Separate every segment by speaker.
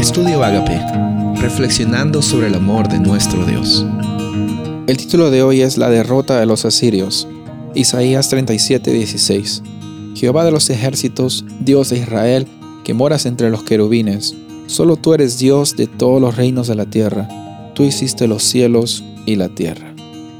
Speaker 1: Estudio Agape, reflexionando sobre el amor de nuestro Dios.
Speaker 2: El título de hoy es La derrota de los asirios. Isaías 37:16. Jehová de los ejércitos, Dios de Israel, que moras entre los querubines, solo tú eres Dios de todos los reinos de la tierra. Tú hiciste los cielos y la tierra.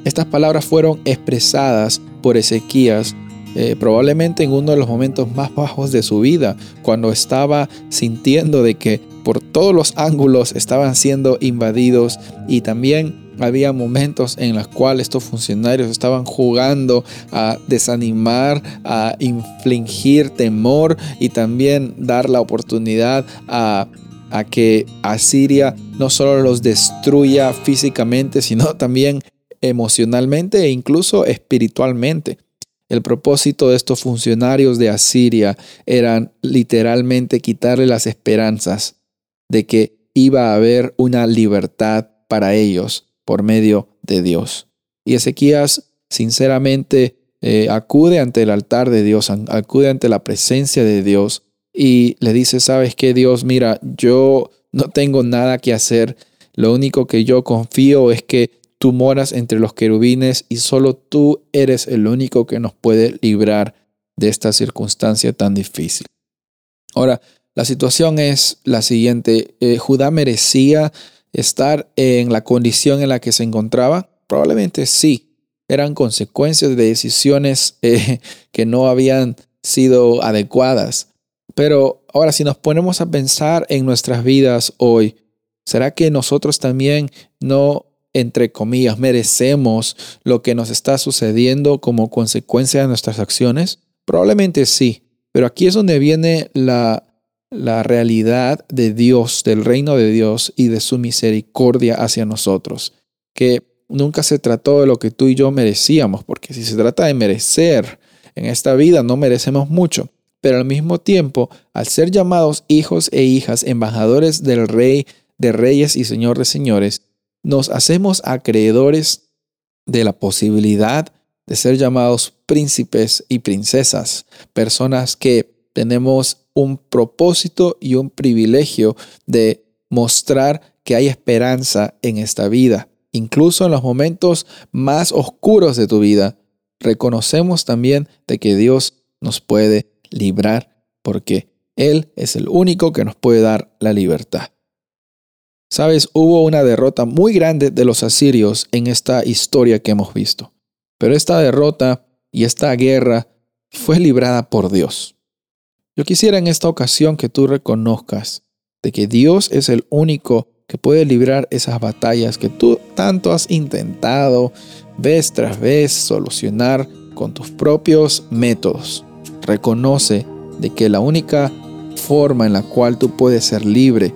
Speaker 2: Estas palabras fueron expresadas por Ezequías eh, probablemente en uno de los momentos más bajos de su vida, cuando estaba sintiendo de que por todos los ángulos estaban siendo invadidos y también había momentos en los cuales estos funcionarios estaban jugando a desanimar, a infligir temor y también dar la oportunidad a, a que Asiria no solo los destruya físicamente, sino también emocionalmente e incluso espiritualmente. El propósito de estos funcionarios de Asiria eran literalmente quitarle las esperanzas de que iba a haber una libertad para ellos por medio de Dios. Y Ezequías sinceramente eh, acude ante el altar de Dios, acude ante la presencia de Dios y le dice, sabes qué Dios, mira, yo no tengo nada que hacer, lo único que yo confío es que Tú moras entre los querubines y solo tú eres el único que nos puede librar de esta circunstancia tan difícil. Ahora, la situación es la siguiente. Eh, ¿Judá merecía estar en la condición en la que se encontraba? Probablemente sí. Eran consecuencias de decisiones eh, que no habían sido adecuadas. Pero ahora, si nos ponemos a pensar en nuestras vidas hoy, ¿será que nosotros también no entre comillas, merecemos lo que nos está sucediendo como consecuencia de nuestras acciones? Probablemente sí, pero aquí es donde viene la, la realidad de Dios, del reino de Dios y de su misericordia hacia nosotros, que nunca se trató de lo que tú y yo merecíamos, porque si se trata de merecer en esta vida, no merecemos mucho. Pero al mismo tiempo, al ser llamados hijos e hijas, embajadores del Rey de Reyes y Señor de Señores, nos hacemos acreedores de la posibilidad de ser llamados príncipes y princesas, personas que tenemos un propósito y un privilegio de mostrar que hay esperanza en esta vida. Incluso en los momentos más oscuros de tu vida, reconocemos también de que Dios nos puede librar porque Él es el único que nos puede dar la libertad. Sabes, hubo una derrota muy grande de los asirios en esta historia que hemos visto. Pero esta derrota y esta guerra fue librada por Dios. Yo quisiera en esta ocasión que tú reconozcas de que Dios es el único que puede librar esas batallas que tú tanto has intentado vez tras vez solucionar con tus propios métodos. Reconoce de que la única forma en la cual tú puedes ser libre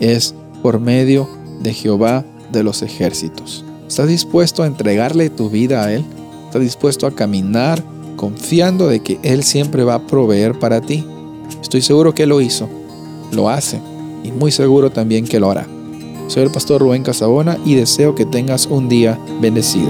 Speaker 2: es por medio de Jehová de los ejércitos. ¿Estás dispuesto a entregarle tu vida a Él? ¿Estás dispuesto a caminar confiando de que Él siempre va a proveer para ti? Estoy seguro que lo hizo, lo hace y muy seguro también que lo hará. Soy el pastor Rubén Casabona y deseo que tengas un día bendecido.